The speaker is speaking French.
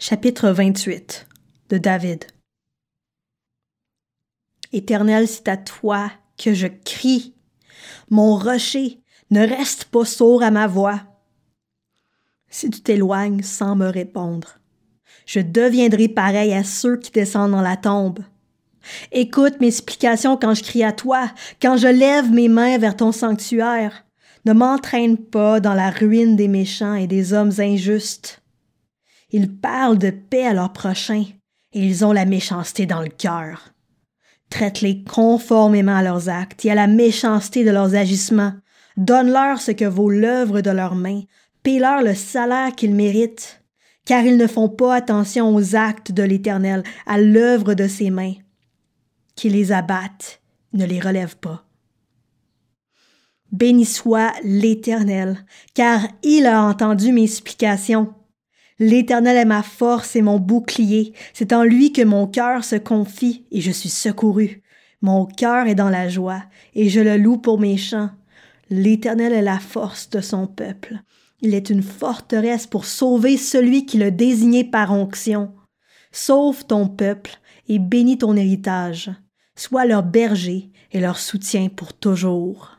Chapitre 28 de David Éternel, c'est à toi que je crie. Mon rocher, ne reste pas sourd à ma voix. Si tu t'éloignes sans me répondre, je deviendrai pareil à ceux qui descendent dans la tombe. Écoute mes explications quand je crie à toi, quand je lève mes mains vers ton sanctuaire. Ne m'entraîne pas dans la ruine des méchants et des hommes injustes. Ils parlent de paix à leurs prochains, et ils ont la méchanceté dans le cœur. Traite-les conformément à leurs actes et à la méchanceté de leurs agissements. Donne-leur ce que vaut l'œuvre de leurs mains. Paie-leur le salaire qu'ils méritent, car ils ne font pas attention aux actes de l'Éternel, à l'œuvre de ses mains. Qui les abatte, ne les relève pas. Béni soit l'Éternel, car il a entendu mes supplications. L'Éternel est ma force et mon bouclier. C'est en lui que mon cœur se confie et je suis secouru. Mon cœur est dans la joie et je le loue pour mes chants. L'Éternel est la force de son peuple. Il est une forteresse pour sauver celui qui le désigné par onction. Sauve ton peuple et bénis ton héritage. Sois leur berger et leur soutien pour toujours.